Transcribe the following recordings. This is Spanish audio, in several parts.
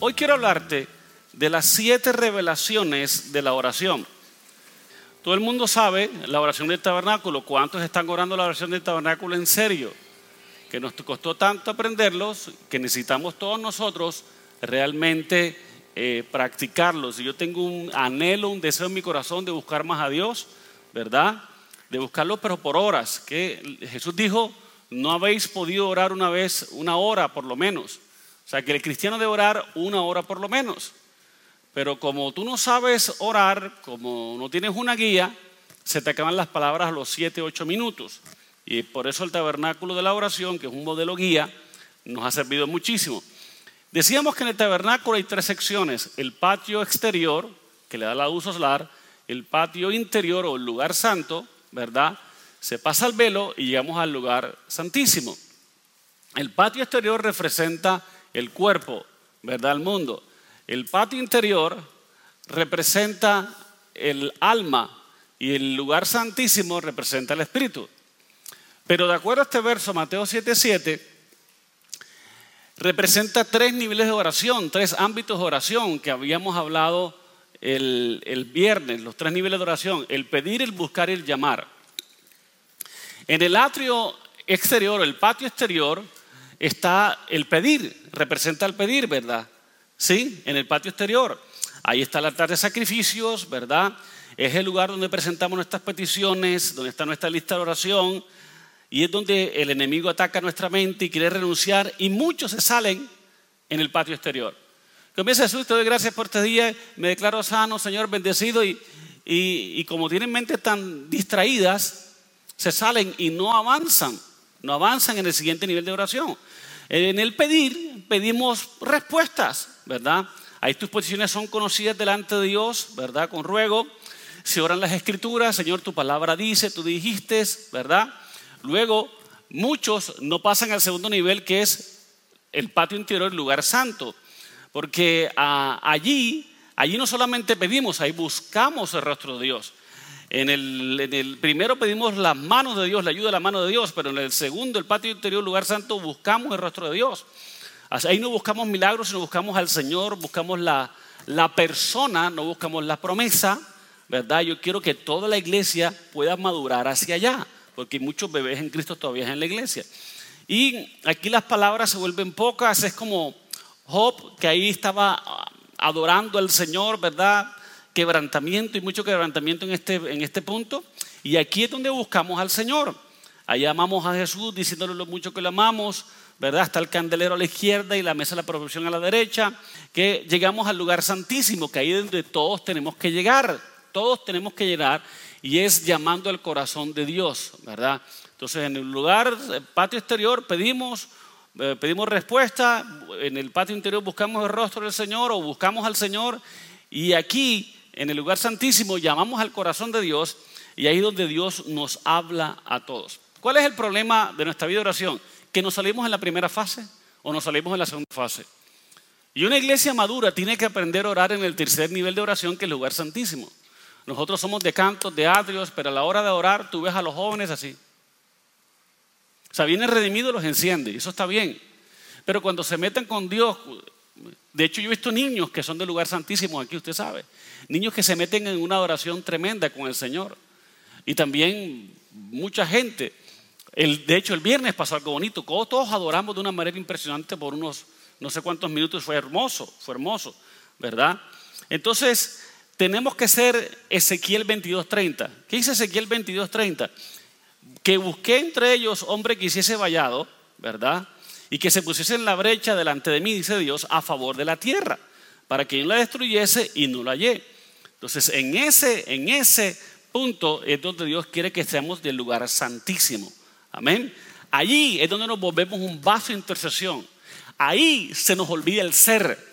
Hoy quiero hablarte de las siete revelaciones de la oración. Todo el mundo sabe la oración del tabernáculo. ¿Cuántos están orando la oración del tabernáculo en serio? Que nos costó tanto aprenderlos que necesitamos todos nosotros realmente eh, practicarlos. Y yo tengo un anhelo, un deseo en mi corazón de buscar más a Dios, ¿verdad? De buscarlo, pero por horas. Que Jesús dijo, no habéis podido orar una vez, una hora por lo menos. O sea, que el cristiano debe orar una hora por lo menos. Pero como tú no sabes orar, como no tienes una guía, se te acaban las palabras a los 7, 8 minutos. Y por eso el tabernáculo de la oración, que es un modelo guía, nos ha servido muchísimo. Decíamos que en el tabernáculo hay tres secciones. El patio exterior, que le da la luz solar, el patio interior o el lugar santo, ¿verdad? Se pasa el velo y llegamos al lugar santísimo. El patio exterior representa el cuerpo, ¿verdad? El mundo. El patio interior representa el alma y el lugar santísimo representa el espíritu. Pero de acuerdo a este verso, Mateo 7:7, representa tres niveles de oración, tres ámbitos de oración que habíamos hablado el, el, viernes, los tres niveles de oración, el pedir, el buscar y el llamar. En el atrio exterior, el patio exterior, está el pedir, representa el pedir, ¿verdad? Sí, en el patio exterior. Ahí está el altar de sacrificios, ¿verdad? Es el lugar donde presentamos nuestras peticiones, donde está nuestra lista de oración, y es donde el enemigo ataca nuestra mente y quiere renunciar, y muchos se salen en el patio exterior. Comienza Jesús, te doy gracias por este día, me declaro sano, Señor, bendecido, y, y como tienen mentes tan distraídas, se salen y no avanzan, no avanzan en el siguiente nivel de oración. En el pedir, pedimos respuestas, ¿verdad? Ahí tus posiciones son conocidas delante de Dios, ¿verdad? Con ruego. Se oran las escrituras, Señor, tu palabra dice, tú dijiste, ¿verdad? Luego, muchos no pasan al segundo nivel, que es el patio interior, el lugar santo. Porque ah, allí, allí no solamente pedimos, ahí buscamos el rostro de Dios. En el, primero pedimos las manos de Dios, la ayuda de la mano de Dios, pero en el segundo, el patio interior, lugar santo, buscamos el rostro de Dios. Ahí no buscamos milagros, sino buscamos al Señor, buscamos la, la persona, no buscamos la promesa, ¿verdad? Yo quiero que toda la iglesia pueda madurar hacia allá, porque muchos bebés en Cristo todavía en la iglesia. Y aquí las palabras se vuelven pocas, es como Job, que ahí estaba adorando al Señor, ¿verdad? Quebrantamiento y mucho quebrantamiento en este, en este punto. Y aquí es donde buscamos al Señor. Allá amamos a Jesús diciéndole lo mucho que lo amamos, ¿verdad? Está el candelero a la izquierda y la mesa de la profesión a la derecha, que llegamos al lugar santísimo, que ahí es donde todos tenemos que llegar, todos tenemos que llegar, y es llamando al corazón de Dios, ¿verdad? Entonces en el lugar, el patio exterior, pedimos, eh, pedimos respuesta, en el patio interior buscamos el rostro del Señor o buscamos al Señor, y aquí en el lugar santísimo llamamos al corazón de Dios y ahí es donde Dios nos habla a todos. ¿Cuál es el problema de nuestra vida de oración? Que nos salimos en la primera fase o nos salimos en la segunda fase. Y una iglesia madura tiene que aprender a orar en el tercer nivel de oración, que es el lugar santísimo. Nosotros somos de cantos, de atrios, pero a la hora de orar tú ves a los jóvenes así. O sea, viene redimido los enciende, y eso está bien. Pero cuando se meten con Dios, de hecho, yo he visto niños que son del lugar santísimo aquí, usted sabe. Niños que se meten en una adoración tremenda con el Señor. Y también mucha gente. de hecho, el viernes pasó algo bonito. Todos adoramos de una manera impresionante por unos no sé cuántos minutos. Fue hermoso, fue hermoso, ¿verdad? Entonces, tenemos que ser Ezequiel 22.30. ¿Qué dice Ezequiel 22.30? Que busqué entre ellos hombre que hiciese vallado, ¿verdad? Y que se pusiese en la brecha delante de mí, dice Dios, a favor de la tierra, para que yo la destruyese y no la hallé. Entonces, en ese, en ese punto es donde Dios quiere que estemos del lugar santísimo. Amén. Allí es donde nos volvemos un vaso de intercesión. Ahí se nos olvida el ser.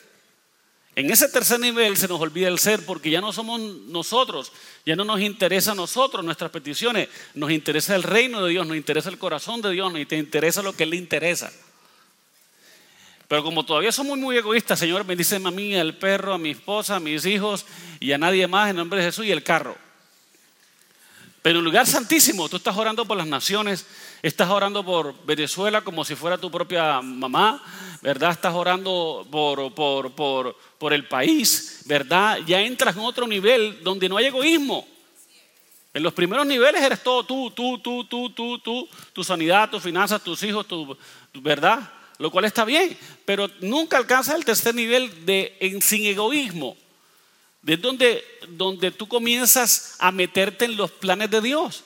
En ese tercer nivel se nos olvida el ser porque ya no somos nosotros, ya no nos interesa a nosotros nuestras peticiones, nos interesa el reino de Dios, nos interesa el corazón de Dios, nos interesa lo que le interesa. Pero como todavía somos muy egoístas, Señor, bendice a mí, al perro, a mi esposa, a mis hijos y a nadie más en nombre de Jesús y el carro. Pero en lugar santísimo, tú estás orando por las naciones, estás orando por Venezuela como si fuera tu propia mamá, ¿verdad? Estás orando por, por, por, por el país, ¿verdad? Ya entras en otro nivel donde no hay egoísmo. En los primeros niveles eres todo tú, tú, tú, tú, tú, tú, tu sanidad, tus finanzas, tus hijos, tu, ¿verdad? Lo cual está bien, pero nunca alcanzas el tercer nivel de sin egoísmo. De donde, donde tú comienzas a meterte en los planes de Dios.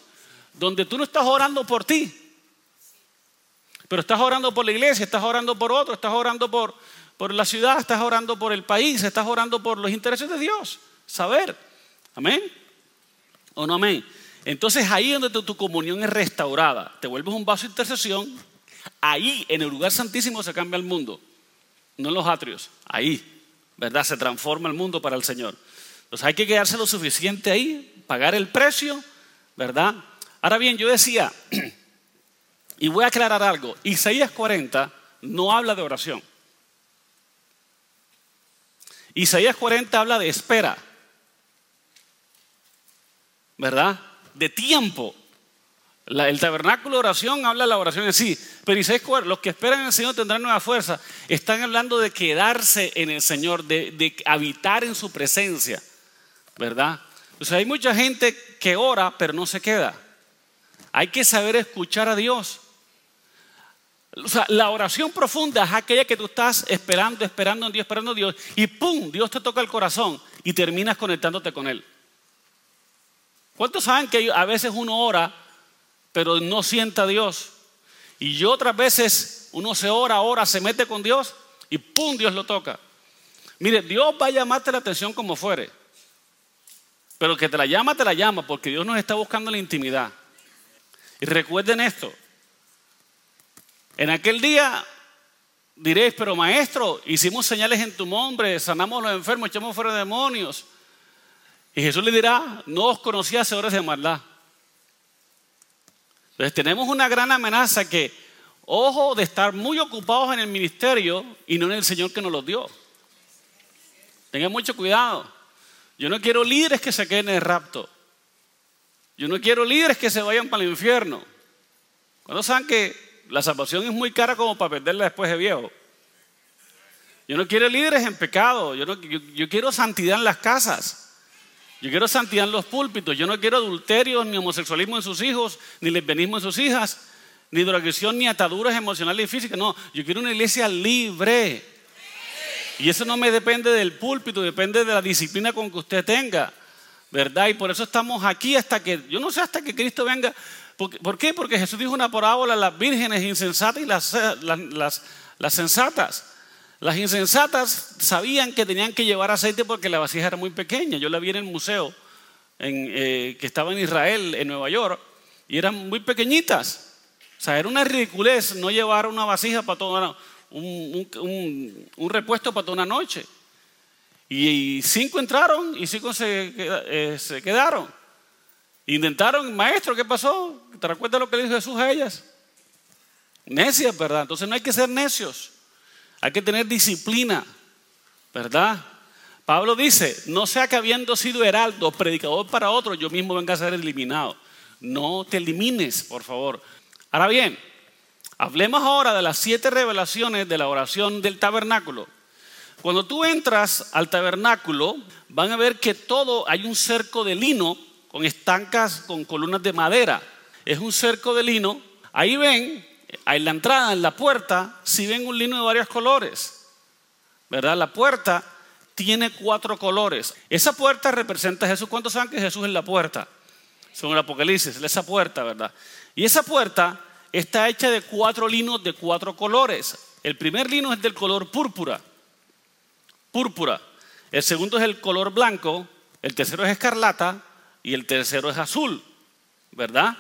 Donde tú no estás orando por ti. Pero estás orando por la iglesia, estás orando por otro, estás orando por, por la ciudad, estás orando por el país, estás orando por los intereses de Dios. Saber. Amén. ¿O no amén? Entonces ahí es donde tu, comunión es restaurada. Te vuelves un vaso de intercesión. Ahí, en el lugar santísimo, se cambia el mundo. No en los atrios. Ahí. ¿verdad? Se transforma el mundo para el Señor. Entonces hay que quedarse lo suficiente ahí, pagar el precio, ¿verdad? Ahora bien, yo decía, y voy a aclarar algo, Isaías 40 no habla de oración. Isaías 40 habla de espera, ¿verdad? De tiempo el tabernáculo de oración habla de la oración en sí, pero los que esperan en el Señor tendrán nueva fuerza. Están hablando de quedarse en el Señor, de, habitar en su presencia, ¿verdad? O sea, hay mucha gente que ora, pero no se queda. Hay que saber escuchar a Dios. O sea, la oración profunda es aquella que tú estás esperando, esperando en Dios, esperando en Dios, y ¡pum! Dios te toca el corazón y terminas conectándote con Él. ¿Cuántos saben que a veces uno ora pero no sienta a Dios. Y yo otras veces uno se ora, ora, se mete con Dios y ¡pum! Dios lo toca. Mire, Dios va a llamarte la atención como fuere. Pero que te la llama, te la llama, porque Dios nos está buscando la intimidad. Y recuerden esto. En aquel día diréis, pero maestro, hicimos señales en tu nombre, sanamos a los enfermos, echamos fuera demonios. Y Jesús le dirá, no os conocía horas de maldad. Entonces tenemos una gran amenaza que, ojo, de estar muy ocupados en el ministerio y no en el Señor que nos los dio. Tengan mucho cuidado. Yo no quiero líderes que se queden en el rapto. Yo no quiero líderes que se vayan para el infierno. Cuando saben que la salvación es muy cara como para perderla después de viejo. Yo no quiero líderes en pecado. Yo, yo quiero santidad en las casas. Yo quiero santidad en los púlpitos. Yo no quiero adulterio, ni homosexualismo en sus hijos, ni lesbianismo en sus hijas, ni drogación, ni ataduras emocionales y físicas. No, yo quiero una iglesia libre. Y eso no me depende del púlpito, depende de la disciplina con que usted tenga. ¿Verdad? Y por eso estamos aquí hasta que, yo no sé, hasta que Cristo venga. ¿Por qué? Porque Jesús dijo una parábola las vírgenes insensatas y las, las, las sensatas. Las insensatas sabían que tenían que llevar aceite porque la vasija era muy pequeña. Yo la vi en el museo eh, que estaba en Israel, en Nueva York, y eran muy pequeñitas. O sea, era una ridiculez no llevar una vasija para toda un, un, repuesto para toda una noche. Y, cinco entraron y cinco se, eh, se quedaron. Intentaron, maestro, ¿qué pasó? ¿Te recuerdas lo que dijo Jesús a ellas? Necias, ¿verdad? Entonces no hay que ser necios. Hay que tener disciplina, ¿verdad? Pablo dice, no sea que habiendo sido heraldo, predicador para otro, yo mismo venga a ser eliminado. No te elimines, por favor. Ahora bien, hablemos ahora de las siete revelaciones de la oración del tabernáculo. Cuando tú entras al tabernáculo, van a ver que todo, hay un cerco de lino con estancas, con columnas de madera. Es un cerco de lino. Ahí ven en la entrada, en la puerta, si ven un lino de varios colores, ¿verdad? La puerta tiene cuatro colores. Esa puerta representa a Jesús. ¿Cuántos saben que Jesús es la puerta? Según el Apocalipsis, esa puerta, ¿verdad? Y esa puerta está hecha de cuatro linos de cuatro colores. El primer lino es del color púrpura. Púrpura. El segundo es el color blanco. El tercero es escarlata. Y el tercero es azul. ¿Verdad?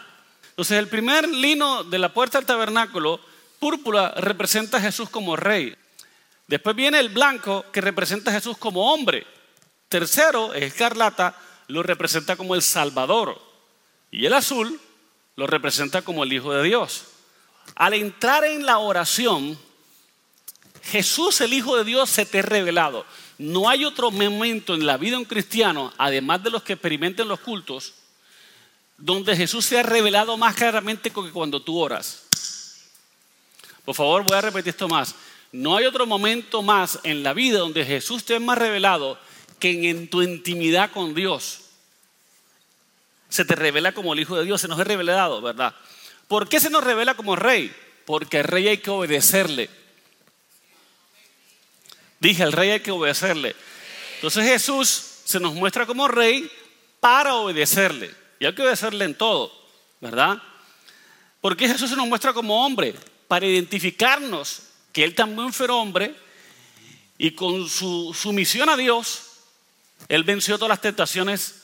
Entonces el primer lino de la puerta del tabernáculo, púrpura, representa a Jesús como rey. Después viene el blanco que representa a Jesús como hombre. Tercero, escarlata, lo representa como el Salvador. Y el azul lo representa como el Hijo de Dios. Al entrar en la oración, Jesús, el Hijo de Dios, se te ha revelado. No hay otro momento en la vida de un cristiano, además de los que experimenten los cultos, donde Jesús se ha revelado más claramente que cuando tú oras. Por favor, voy a repetir esto más. No hay otro momento más en la vida donde Jesús te es más revelado que en tu intimidad con Dios. Se te revela como el Hijo de Dios, se nos ha revelado, ¿verdad? ¿Por qué se nos revela como rey? Porque al rey hay que obedecerle. Dije, al rey hay que obedecerle. Entonces Jesús se nos muestra como rey para obedecerle. Y hay que obedecerle en todo, ¿verdad? ¿Por qué Jesús se nos muestra como hombre? Para identificarnos que Él también fue hombre y con su sumisión a Dios, Él venció todas las tentaciones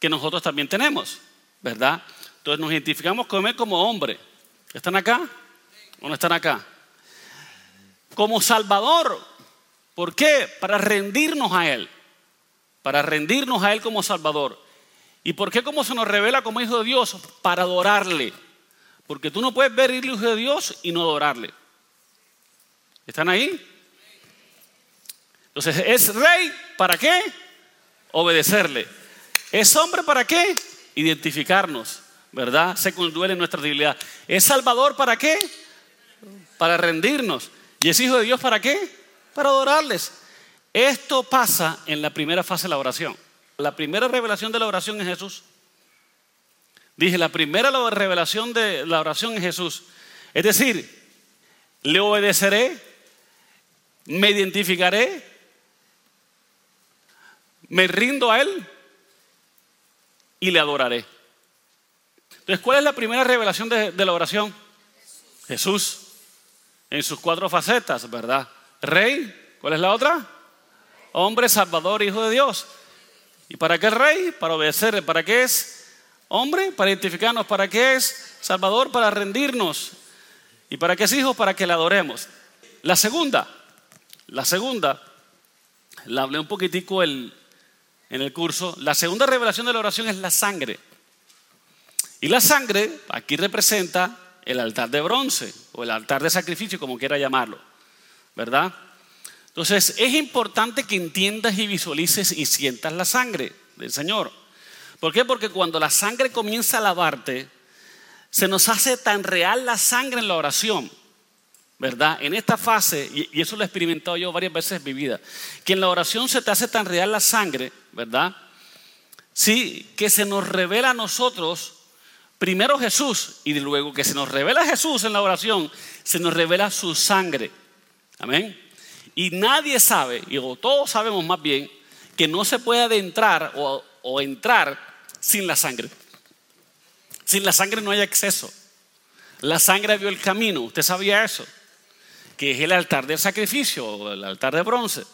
que nosotros también tenemos, ¿verdad? Entonces nos identificamos con Él como hombre. ¿Están acá o no están acá? Como Salvador. ¿Por qué? Para rendirnos a Él. Para rendirnos a Él como Salvador. ¿Y por qué como se nos revela como Hijo de Dios? Para adorarle. Porque tú no puedes ver el Hijo de Dios y no adorarle. ¿Están ahí? Entonces, ¿es rey para qué? Obedecerle. ¿Es hombre para qué? Identificarnos, ¿verdad? Se conduele nuestra debilidad. ¿Es salvador para qué? Para rendirnos. ¿Y es hijo de Dios para qué? Para adorarles. Esto pasa en la primera fase de la oración. La primera revelación de la oración es Jesús. Dije, la primera revelación de la oración es Jesús. Es decir, le obedeceré me identificaré, me rindo a Él y le adoraré. Entonces, ¿cuál es la primera revelación de, la oración? Jesús, en sus cuatro facetas, ¿verdad? Rey, ¿cuál es la otra? Hombre, Salvador, Hijo de Dios. ¿Y para qué es rey? Para obedecer. ¿Para qué es hombre? Para identificarnos. ¿Para qué es Salvador? Para rendirnos. ¿Y para qué es hijo? Para que le adoremos. La segunda, la segunda, la hablé un poquitico en el curso, la segunda revelación de la oración es la sangre. Y la sangre aquí representa el altar de bronce o el altar de sacrificio, como quiera llamarlo, ¿verdad? Entonces es importante que entiendas y visualices y sientas la sangre del Señor. ¿Por qué? Porque cuando la sangre comienza a lavarte, se nos hace tan real la sangre en la oración ¿verdad? En esta fase, y eso lo he experimentado yo varias veces en mi vida, que en la oración se te hace tan real la sangre, ¿verdad? Sí, que se nos revela a nosotros primero Jesús y luego que se nos revela Jesús en la oración, se nos revela su sangre. Amén. Y nadie sabe, y todos sabemos más bien, que no se puede adentrar o, entrar sin la sangre. Sin la sangre no hay acceso. La sangre vio el camino, ¿usted sabía eso? que es el altar del sacrificio, el altar de bronce.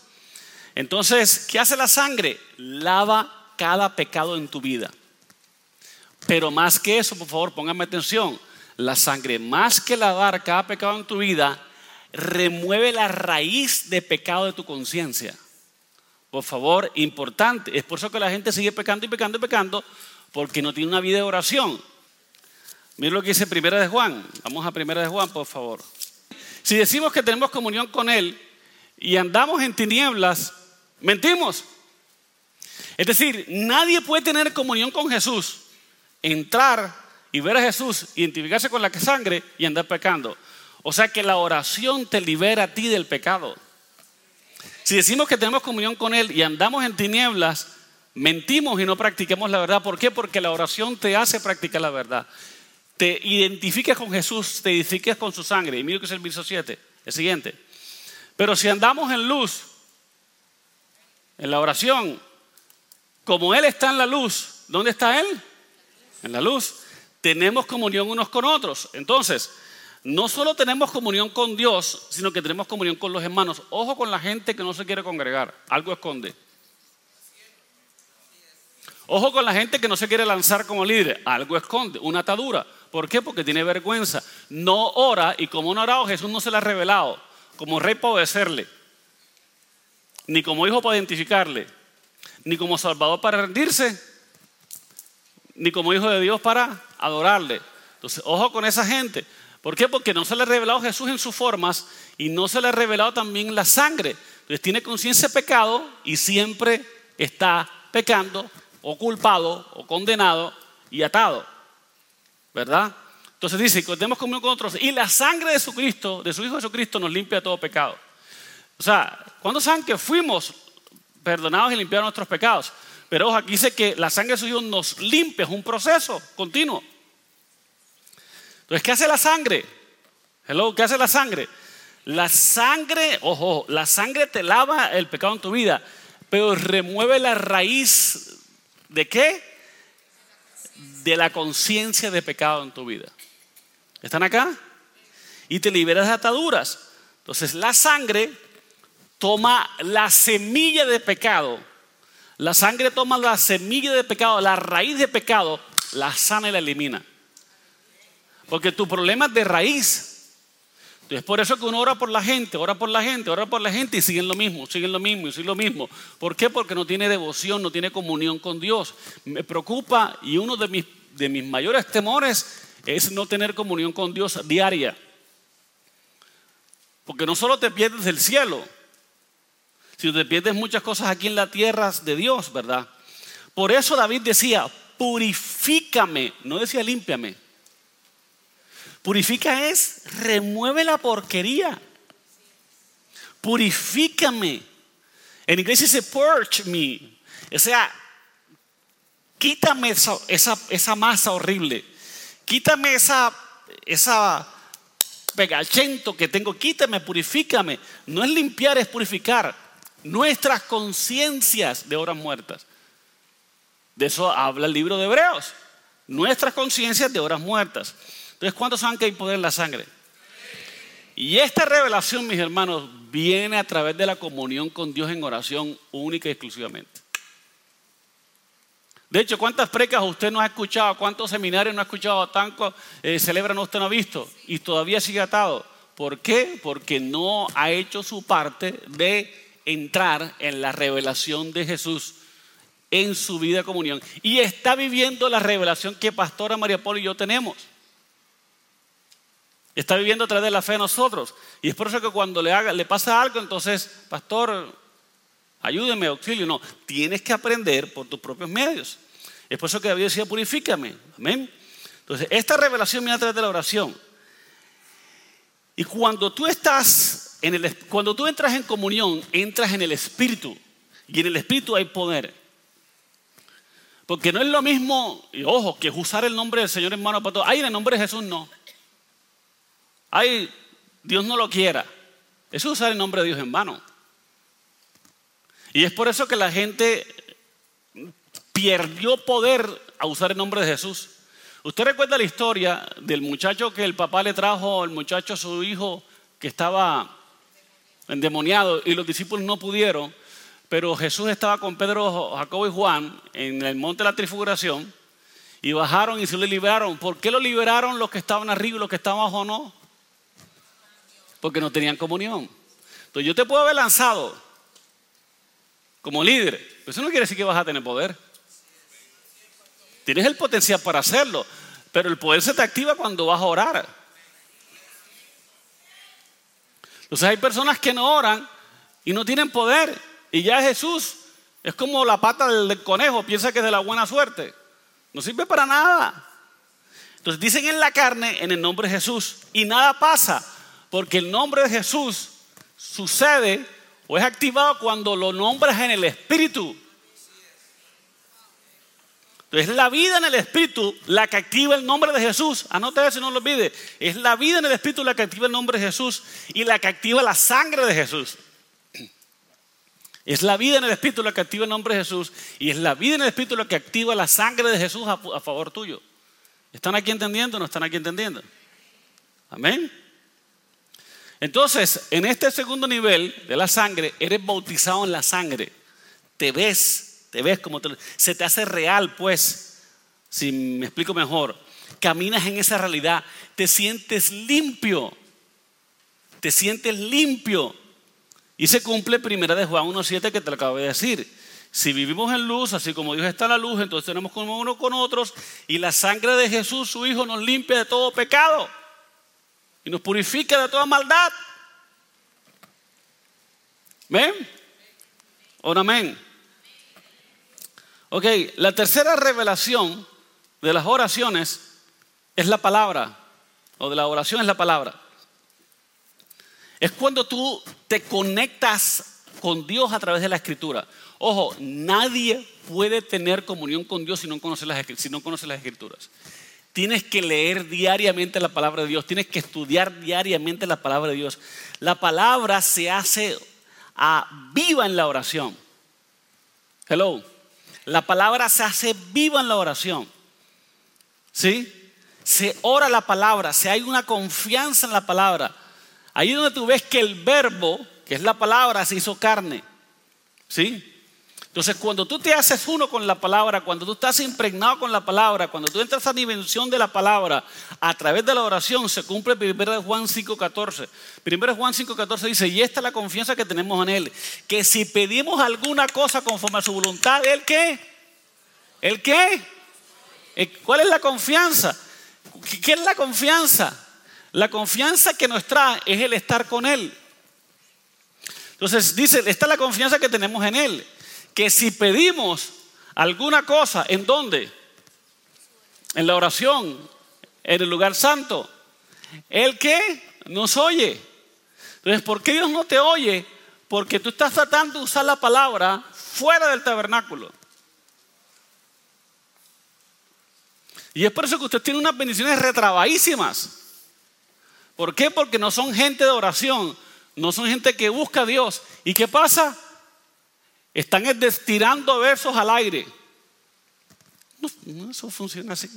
Entonces, ¿qué hace la sangre? Lava cada pecado en tu vida. Pero más que eso, por favor, póngame atención. La sangre, más que lavar cada pecado en tu vida, remueve la raíz de pecado de tu conciencia. Por favor, importante. Es por eso que la gente sigue pecando y pecando y pecando, porque no tiene una vida de oración. Mira lo que dice Primera de Juan. Vamos a Primera de Juan, por favor. Si decimos que tenemos comunión con Él y andamos en tinieblas, mentimos. Es decir, nadie puede tener comunión con Jesús, entrar y ver a Jesús, identificarse con la sangre y andar pecando. O sea que la oración te libera a ti del pecado. Si decimos que tenemos comunión con Él y andamos en tinieblas, mentimos y no practiquemos la verdad. ¿Por qué? Porque la oración te hace practicar la verdad te identifiques con Jesús, te identifiques con su sangre. Y mira que es el verso 7, el siguiente. Pero si andamos en luz, en la oración, como Él está en la luz, ¿dónde está Él? En la luz. Tenemos comunión unos con otros. Entonces, no solo tenemos comunión con Dios, sino que tenemos comunión con los hermanos. Ojo con la gente que no se quiere congregar, algo esconde. Ojo con la gente que no se quiere lanzar como líder, algo esconde, una atadura. ¿Por qué? Porque tiene vergüenza. No ora y como no ha orado, Jesús no se le ha revelado. Como rey para obedecerle, ni como hijo para identificarle, ni como salvador para rendirse, ni como hijo de Dios para adorarle. Entonces, ojo con esa gente. ¿Por qué? Porque no se le ha revelado Jesús en sus formas y no se le ha revelado también la sangre. Entonces tiene conciencia de pecado y siempre está pecando o culpado o condenado y atado. ¿Verdad? Entonces dice, contemos comunión con otros. Y la sangre de Jesucristo, de su Hijo Jesucristo, nos limpia de todo pecado. O sea, ¿cuándo saben que fuimos perdonados y limpiados nuestros pecados? Pero ojo, aquí dice que la sangre de su Hijo nos limpia, es un proceso continuo. Entonces, ¿qué hace la sangre? Hello, ¿qué hace la sangre? La sangre, ojo, la sangre te lava el pecado en tu vida, pero remueve la raíz de qué? De la conciencia de pecado en tu vida. ¿Están acá? Y te liberas de ataduras. Entonces la sangre toma la semilla de pecado. La sangre toma la semilla de pecado, la raíz de pecado, la sana y la elimina. Porque tu problema es de raíz. Es por eso que uno ora por la gente, ora por la gente, ora por la gente y siguen lo mismo, siguen lo mismo y siguen lo mismo. ¿Por qué? Porque no tiene devoción, no tiene comunión con Dios. Me preocupa y uno de mis, de mis mayores temores es no tener comunión con Dios diaria. Porque no solo te pierdes el cielo, sino te pierdes muchas cosas aquí en la tierra de Dios, ¿verdad? Por eso David decía, purifícame, no decía límpiame. Purifica es, remueve la porquería. Purifícame. En inglés dice purge me. O sea, quítame esa, esa, masa horrible. Quítame esa, esa pegachento que tengo. Quítame, purifícame. No es limpiar, es purificar. Nuestras conciencias de horas muertas. De eso habla el libro de Hebreos. Nuestras conciencias de horas muertas. Entonces, ¿cuántos saben que hay poder en la sangre? Y esta revelación, mis hermanos, viene a través de la comunión con Dios en oración única y exclusivamente. De hecho, ¿cuántas precas usted no ha escuchado? ¿Cuántos seminarios no ha escuchado? ¿Tanto eh, celebran usted no ha visto? Y todavía sigue atado. ¿Por qué? Porque no ha hecho su parte de entrar en la revelación de Jesús en su vida de comunión. Y está viviendo la revelación que Pastora María Polo y yo tenemos. Está viviendo a través de la fe de nosotros. Y es por eso que cuando le, haga, le pasa algo, entonces, pastor, ayúdeme, auxilio. No, tienes que aprender por tus propios medios. Es por eso que David decía, purifícame. Amén. Entonces, esta revelación viene a través de la oración. Y cuando tú estás, en el, cuando tú entras en comunión, entras en el Espíritu. Y en el Espíritu hay poder. Porque no es lo mismo, y ojo, que usar el nombre del Señor en mano para todo. Ay, en el nombre de Jesús no ay, Dios no lo quiera. Eso es usar el nombre de Dios en vano. Y es por eso que la gente perdió poder a usar el nombre de Jesús. Usted recuerda la historia del muchacho que el papá le trajo, el muchacho a su hijo que estaba endemoniado y los discípulos no pudieron, pero Jesús estaba con Pedro, Jacobo y Juan en el monte de la trifiguración y bajaron y se le liberaron. ¿Por qué lo liberaron los que estaban arriba y los que estaban abajo no? Porque no tenían comunión. Entonces yo te puedo haber lanzado como líder, pero eso no quiere decir que vas a tener poder. Tienes el potencial para hacerlo, pero el poder se te activa cuando vas a orar. Entonces hay personas que no oran y no tienen poder. Y ya Jesús es como la pata del, conejo, piensa que es de la buena suerte. No sirve para nada. Entonces dicen en la carne, en el nombre de Jesús, y nada pasa. Porque el nombre de Jesús sucede o es activado cuando lo nombras en el Espíritu. Entonces la vida en el Espíritu la que activa el nombre de Jesús. Anote eso y no lo olvide. Es la vida en el Espíritu la que activa el nombre de Jesús y la que activa la sangre de Jesús. Es la vida en el Espíritu la que activa el nombre de Jesús y es la vida en el Espíritu la que activa la sangre de Jesús a favor tuyo. ¿Están aquí entendiendo o no están aquí entendiendo? Amén. Entonces, en este segundo nivel de la sangre, eres bautizado en la sangre. Te ves, te ves como te, se te hace real, pues, si me explico mejor. Caminas en esa realidad, te sientes limpio. Te sientes limpio. Y se cumple primera de Juan 1.7 que te lo acabo de decir. Si vivimos en luz, así como Dios está en la luz, entonces tenemos como uno con otros y la sangre de Jesús, su Hijo, nos limpia de todo pecado y nos purifica de toda maldad. ¿Ven? ¿O amén? Ok, la tercera revelación de las oraciones es la palabra, o de la oración es la palabra. Es cuando tú te conectas con Dios a través de la escritura. Ojo, nadie puede tener comunión con Dios si no conoce las, si no conoce las escrituras. Tienes que leer diariamente la palabra de Dios, tienes que estudiar diariamente la palabra de Dios. La palabra se hace viva en la oración. Hello. La palabra se hace viva en la oración. ¿Sí? Se ora la palabra, se hay una confianza en la palabra. Ahí donde tú ves que el verbo, que es la palabra, se hizo carne. ¿Sí? Entonces, cuando tú te haces uno con la palabra, cuando tú estás impregnado con la palabra, cuando tú entras a la dimensión de la palabra a través de la oración, se cumple 1 Juan 5.14. 1 Juan 5.14 dice, y esta es la confianza que tenemos en Él, que si pedimos alguna cosa conforme a su voluntad, ¿el qué? ¿El qué? ¿Cuál es la confianza? ¿Qué es la confianza? La confianza que nos trae es el estar con Él. Entonces dice, esta es la confianza que tenemos en Él. Que si pedimos alguna cosa, ¿en dónde? En la oración, en el lugar santo. ¿El qué? Nos oye. Entonces, ¿por qué Dios no te oye? Porque tú estás tratando de usar la palabra fuera del tabernáculo. Y es por eso que usted tiene unas bendiciones retrabadísimas. ¿Por qué? Porque no son gente de oración, no son gente que busca a Dios. ¿Y qué pasa? Están estirando versos al aire. No, eso funciona así.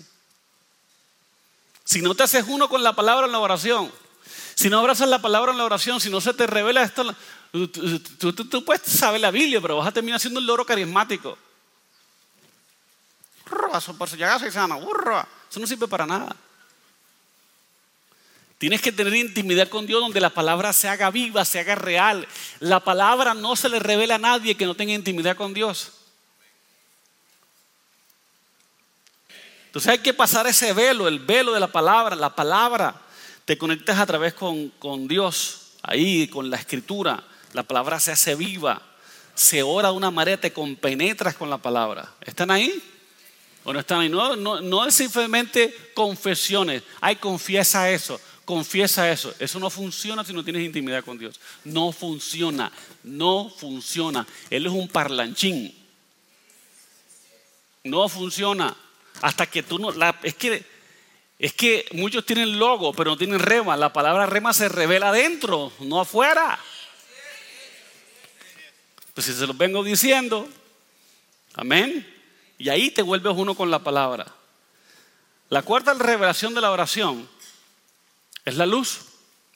Si no te haces uno con la palabra en la oración, si no abrazas la palabra en la oración, si no se te revela esto, tú, puedes saber la Biblia, pero vas a terminar siendo el loro carismático. Eso no sirve para nada. Tienes que tener intimidad con Dios donde la palabra se haga viva, se haga real. La palabra no se le revela a nadie que no tenga intimidad con Dios. Entonces hay que pasar ese velo, el velo de la palabra. La palabra te conectas a través con, con Dios, ahí con la escritura. La palabra se hace viva, se ora de una manera, te compenetras con la palabra. ¿Están ahí? ¿O no están ahí? No, no, no es simplemente confesiones. Hay confiesa eso. Confiesa eso. Eso no funciona si no tienes intimidad con Dios. No funciona. No funciona. Él es un parlanchín. No funciona. Hasta que tú no. es, que, es que muchos tienen logo, pero no tienen rema. La palabra rema se revela adentro, no afuera. Pues si se los vengo diciendo, amén. Y ahí te vuelves uno con la palabra. La cuarta revelación de la oración es la luz.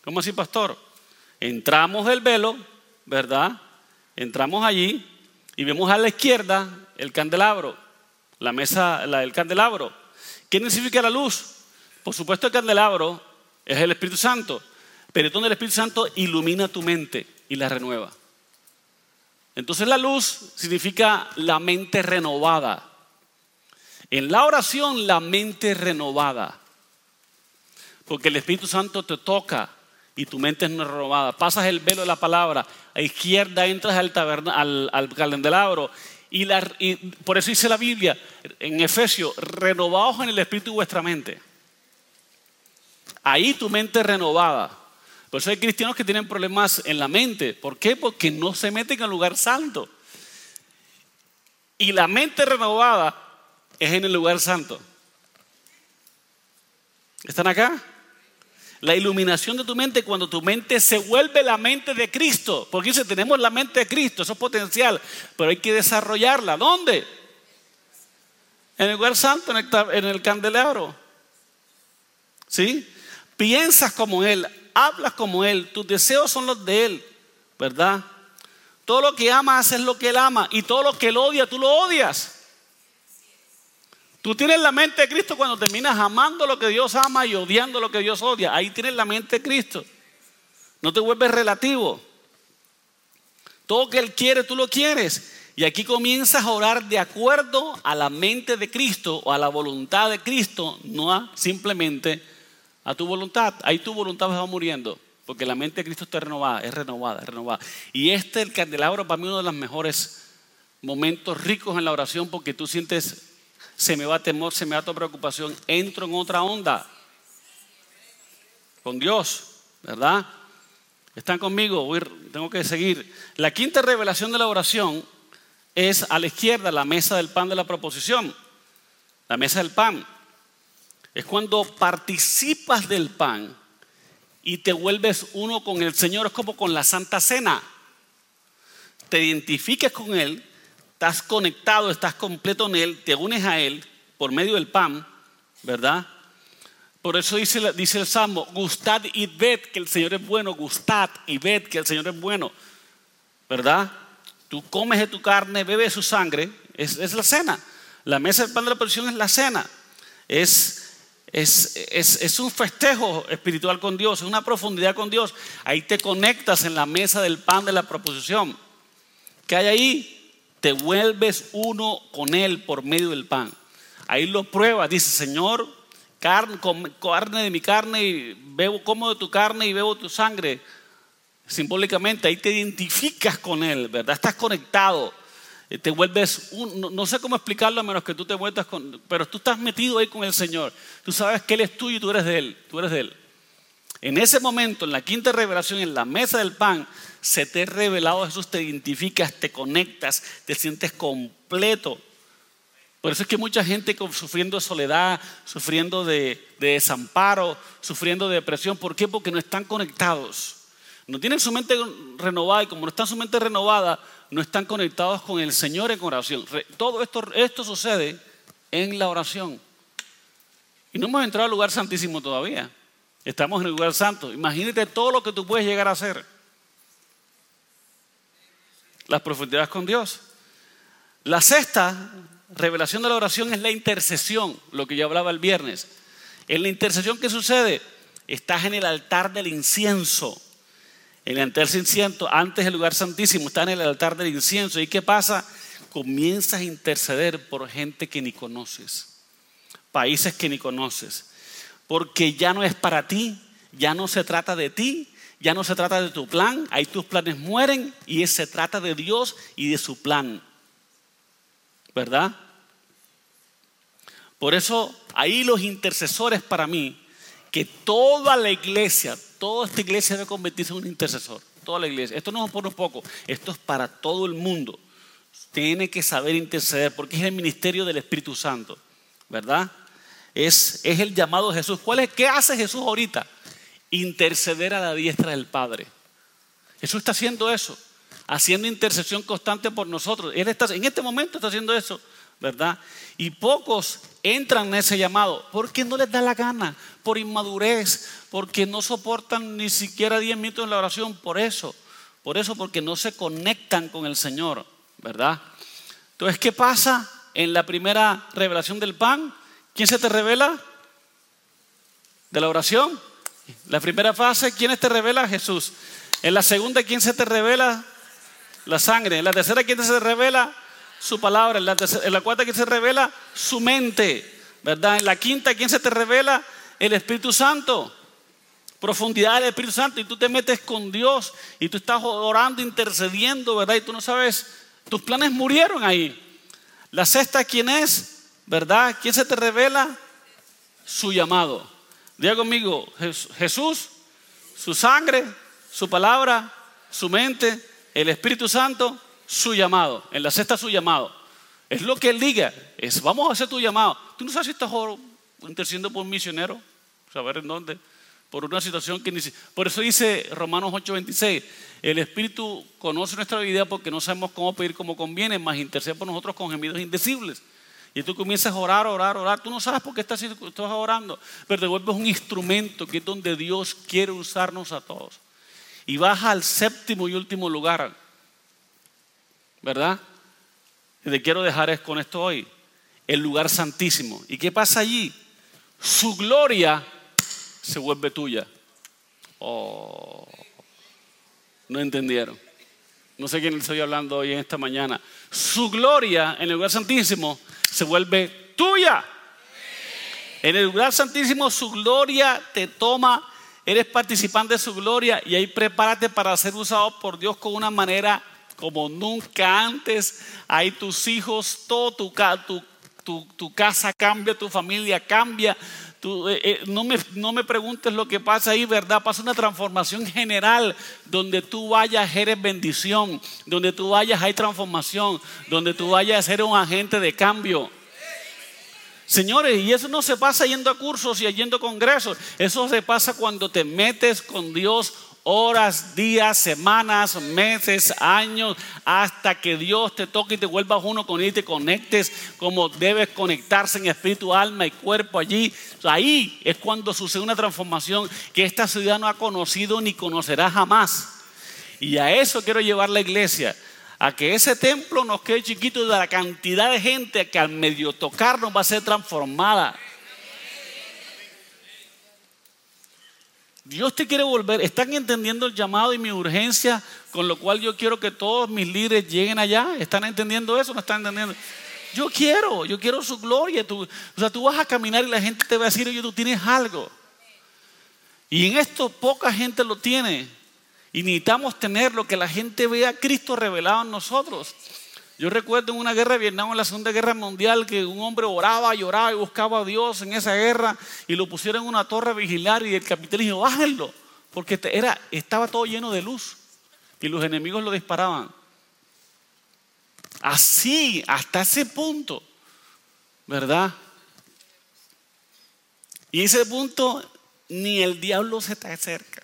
¿Cómo así, pastor? Entramos del velo, ¿verdad? Entramos allí y vemos a la izquierda el candelabro, la mesa, la, el candelabro. ¿Qué significa la luz? Por supuesto, el candelabro es el Espíritu Santo, pero es donde el Espíritu Santo ilumina tu mente y la renueva. Entonces la luz significa la mente renovada. En la oración, la mente renovada. Porque el Espíritu Santo te toca y tu mente es no renovada. Pasas el velo de la palabra, a izquierda entras al, al, al candelabro. Y, por eso dice la Biblia en Efesios, renovados en el Espíritu de vuestra mente. Ahí tu mente es renovada. Por eso hay cristianos que tienen problemas en la mente. ¿Por qué? Porque no se meten en el lugar santo. Y la mente renovada es en el lugar santo. ¿Están acá? La iluminación de tu mente cuando tu mente se vuelve la mente de Cristo. Porque dice, tenemos la mente de Cristo, eso es potencial, pero hay que desarrollarla. ¿Dónde? En el lugar santo, en el, candelabro. ¿Sí? Piensas como Él, hablas como Él, tus deseos son los de Él, ¿verdad? Todo lo que amas es lo que Él ama y todo lo que Él odia, tú lo odias. Tú tienes la mente de Cristo cuando terminas amando lo que Dios ama y odiando lo que Dios odia. Ahí tienes la mente de Cristo. No te vuelves relativo. Todo que Él quiere, tú lo quieres. Y aquí comienzas a orar de acuerdo a la mente de Cristo o a la voluntad de Cristo, no a simplemente a tu voluntad. Ahí tu voluntad va muriendo, porque la mente de Cristo está renovada, es renovada, es renovada. Y este, el candelabro, para mí uno de los mejores momentos ricos en la oración, porque tú sientes se me va temor, se me va toda preocupación, entro en otra onda con Dios, ¿verdad? ¿Están conmigo? tengo que seguir. La quinta revelación de la oración es a la izquierda, la mesa del pan de la proposición. La mesa del pan. Es cuando participas del pan y te vuelves uno con el Señor, es como con la Santa Cena. Te identificas con Él, estás conectado, estás completo en Él, te unes a Él por medio del pan, ¿verdad? Por eso dice, dice el Salmo, gustad y ved que el Señor es bueno, gustad y ved que el Señor es bueno, ¿verdad? Tú comes de tu carne, bebes su sangre, es, es, la cena. La mesa del pan de la porción es la cena. Es, es, es, un festejo espiritual con Dios, es una profundidad con Dios. Ahí te conectas en la mesa del pan de la proposición. ¿Qué hay ahí? Te vuelves uno con Él por medio del pan. Ahí lo pruebas, dice Señor, carne, de mi carne y bebo, como de tu carne y bebo tu sangre. Simbólicamente, ahí te identificas con Él, ¿verdad? Estás conectado. Eh, te vuelves, un, no, sé cómo explicarlo a menos que tú te vuelvas con, pero tú estás metido ahí con el Señor. Tú sabes que Él es tuyo y tú eres de Él, tú eres de Él. En ese momento, en la quinta revelación, en la mesa del pan, se te ha revelado Jesús, te identificas, te conectas, te sientes completo. Por eso es que mucha gente sufriendo de soledad, sufriendo de, desamparo, sufriendo de depresión. ¿Por qué? Porque no están conectados. No tienen su mente renovada y como no están su mente renovada, no están conectados con el Señor en oración. Todo esto, esto sucede en la oración. Y no hemos entrado al lugar santísimo todavía. Estamos en el lugar santo. Imagínate todo lo que tú puedes llegar a hacer. Las profundidades con Dios. La sexta revelación de la oración es la intercesión, lo que yo hablaba el viernes. En la intercesión, ¿qué sucede? Estás en el altar del incienso. En el altar del incienso, antes del lugar santísimo, está en el altar del incienso. ¿Y qué pasa? Comienzas a interceder por gente que ni conoces, países que ni conoces. Porque ya no es para ti, ya no se trata de ti, ya no se trata de tu plan, ahí tus planes mueren y se trata de Dios y de su plan. ¿verdad? Por eso ahí los intercesores para mí, que toda la iglesia, toda esta iglesia debe convertirse en un intercesor, toda la iglesia. Esto no es por un poco, esto es para todo el mundo. Tiene que saber interceder porque es el ministerio del Espíritu Santo, ¿verdad? Es, el llamado de Jesús. ¿Cuál es, ¿Qué hace Jesús ahorita? Interceder a la diestra del Padre. Jesús está haciendo eso haciendo intercesión constante por nosotros. Él está, en este momento está haciendo eso, ¿verdad? Y pocos entran en ese llamado porque no les da la gana, por inmadurez, porque no soportan ni siquiera 10 minutos en la oración, por eso, por eso, porque no se conectan con el Señor, ¿verdad? Entonces, ¿qué pasa en la primera revelación del pan? ¿Quién se te revela? De la oración. La primera fase, ¿quién te revela? Jesús. En la segunda, ¿quién se te revela? la sangre. En la tercera, ¿quién se revela? Su palabra. En la, cuarta, ¿quién se revela? Su mente. ¿Verdad? En la quinta, ¿quién se te revela? El Espíritu Santo. Profundidad del Espíritu Santo. Y tú te metes con Dios y tú estás orando, intercediendo, ¿verdad? Y tú no sabes, tus planes murieron ahí. La sexta, ¿quién es? ¿Verdad? ¿Quién se te revela? Su llamado. Diga conmigo, Jesús, su sangre, su palabra, su mente, el Espíritu Santo, su llamado. En la sexta, su llamado. Es lo que Él diga. Es, vamos a hacer tu llamado. Tú no sabes si estás intercediendo por un misionero. Saber en dónde. Por una situación que ni Por eso dice Romanos 8:26. El Espíritu conoce nuestra vida porque no sabemos cómo pedir como conviene, más intercede por nosotros con gemidos indecibles. Y tú comienzas a orar, orar, orar. Tú no sabes por qué estás, estás orando, pero te vuelves un instrumento que es donde Dios quiere usarnos a todos y baja al séptimo y último lugar. ¿Verdad? Y te quiero dejar con esto hoy. El lugar santísimo. ¿Y qué pasa allí? Su gloria se vuelve tuya. Oh, no entendieron. No sé quién estoy hablando hoy en esta mañana. Su gloria en el lugar santísimo se vuelve tuya. En el lugar santísimo su gloria te toma Eres participante de su gloria y ahí prepárate para ser usado por Dios con una manera como nunca antes. Ahí tus hijos, todo tu, tu tu, casa cambia, tu familia cambia. Eh, eh, no, me, no me preguntes lo que pasa ahí, ¿verdad? Pasa una transformación general. Donde tú vayas eres bendición. Donde tú vayas hay transformación. Donde tú vayas eres un agente de cambio. Señores, y eso no se pasa yendo a cursos y yendo a congresos. Eso se pasa cuando te metes con Dios horas, días, semanas, meses, años, hasta que Dios te toque y te vuelvas uno con él y te conectes como debes conectarse en espíritu, alma y cuerpo allí. Ahí es cuando sucede una transformación que esta ciudad no ha conocido ni conocerá jamás. Y a eso quiero llevar la iglesia a que ese templo nos quede chiquito de la cantidad de gente que al medio tocarnos va a ser transformada. Dios te quiere volver. ¿Están entendiendo el llamado y mi urgencia? Con lo cual yo quiero que todos mis líderes lleguen allá. ¿Están entendiendo eso? ¿No están entendiendo? Yo quiero, yo quiero su gloria. o sea, tú vas a caminar y la gente te va a decir, oye, tú tienes algo. Y en esto poca gente lo tiene. Y necesitamos tener lo que la gente vea a Cristo revelado en nosotros. Yo recuerdo en una guerra de Vietnam, en la Segunda Guerra Mundial, que un hombre oraba, lloraba y buscaba a Dios en esa guerra y lo pusieron en una torre a vigilar y el capitán dijo, bájenlo, porque era, estaba todo lleno de luz y los enemigos lo disparaban. Así, hasta ese punto, ¿verdad? Y ese punto, ni el diablo se te acerca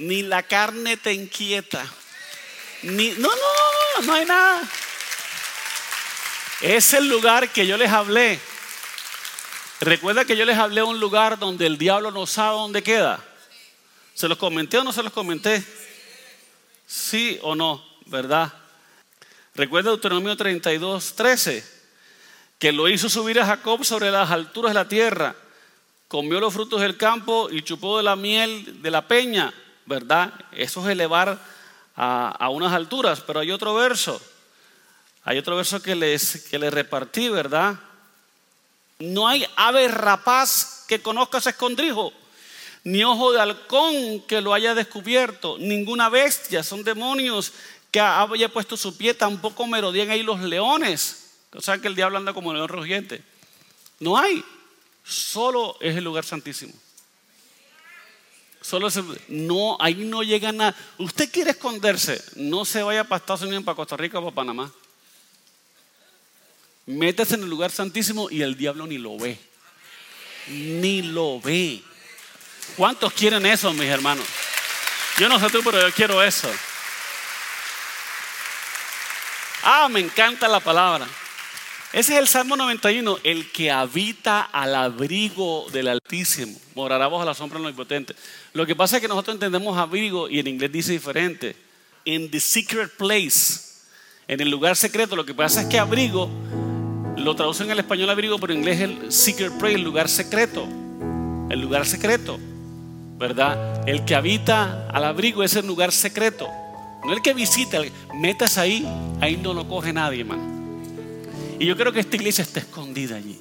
ni la carne te inquieta. No, no, no, no hay nada. Es el lugar que yo les hablé. Recuerda que yo les hablé de un lugar donde el diablo no sabe dónde queda. ¿Se los comenté o no se los comenté? Sí o no, ¿verdad? Recuerda Deuteronomio 32, 13, que lo hizo subir a Jacob sobre las alturas de la tierra, comió los frutos del campo y chupó de la miel de la peña ¿verdad? Eso es elevar a, unas alturas, pero hay otro verso, hay otro verso que les, que les repartí, ¿verdad? No hay ave rapaz que conozca ese escondrijo, ni ojo de halcón que lo haya descubierto, ninguna bestia, son demonios que haya puesto su pie, tampoco merodían ahí los leones. O sea que el diablo anda como león rugiente. No hay, solo es el lugar santísimo. Solo no, ahí no llega nada. Usted quiere esconderse, no se vaya para Estados Unidos, para Costa Rica o para Panamá. Métese en el lugar santísimo y el diablo ni lo ve. Ni lo ve. ¿Cuántos quieren eso, mis hermanos? Yo no sé tú, pero yo quiero eso. Ah, me encanta la palabra. Ese es el Salmo 91, el que habita al abrigo del Altísimo, morará bajo la sombra de los Lo que pasa es que nosotros entendemos abrigo y en inglés dice diferente. In the secret place, en el lugar secreto. Lo que pasa es que abrigo lo traducen en el español abrigo, pero en inglés es el secret place, el lugar secreto. El lugar secreto, ¿verdad? El que habita al abrigo es el lugar secreto. No el que visita, metas ahí, ahí no lo coge nadie, hermano. Y yo creo que esta iglesia está escondida allí.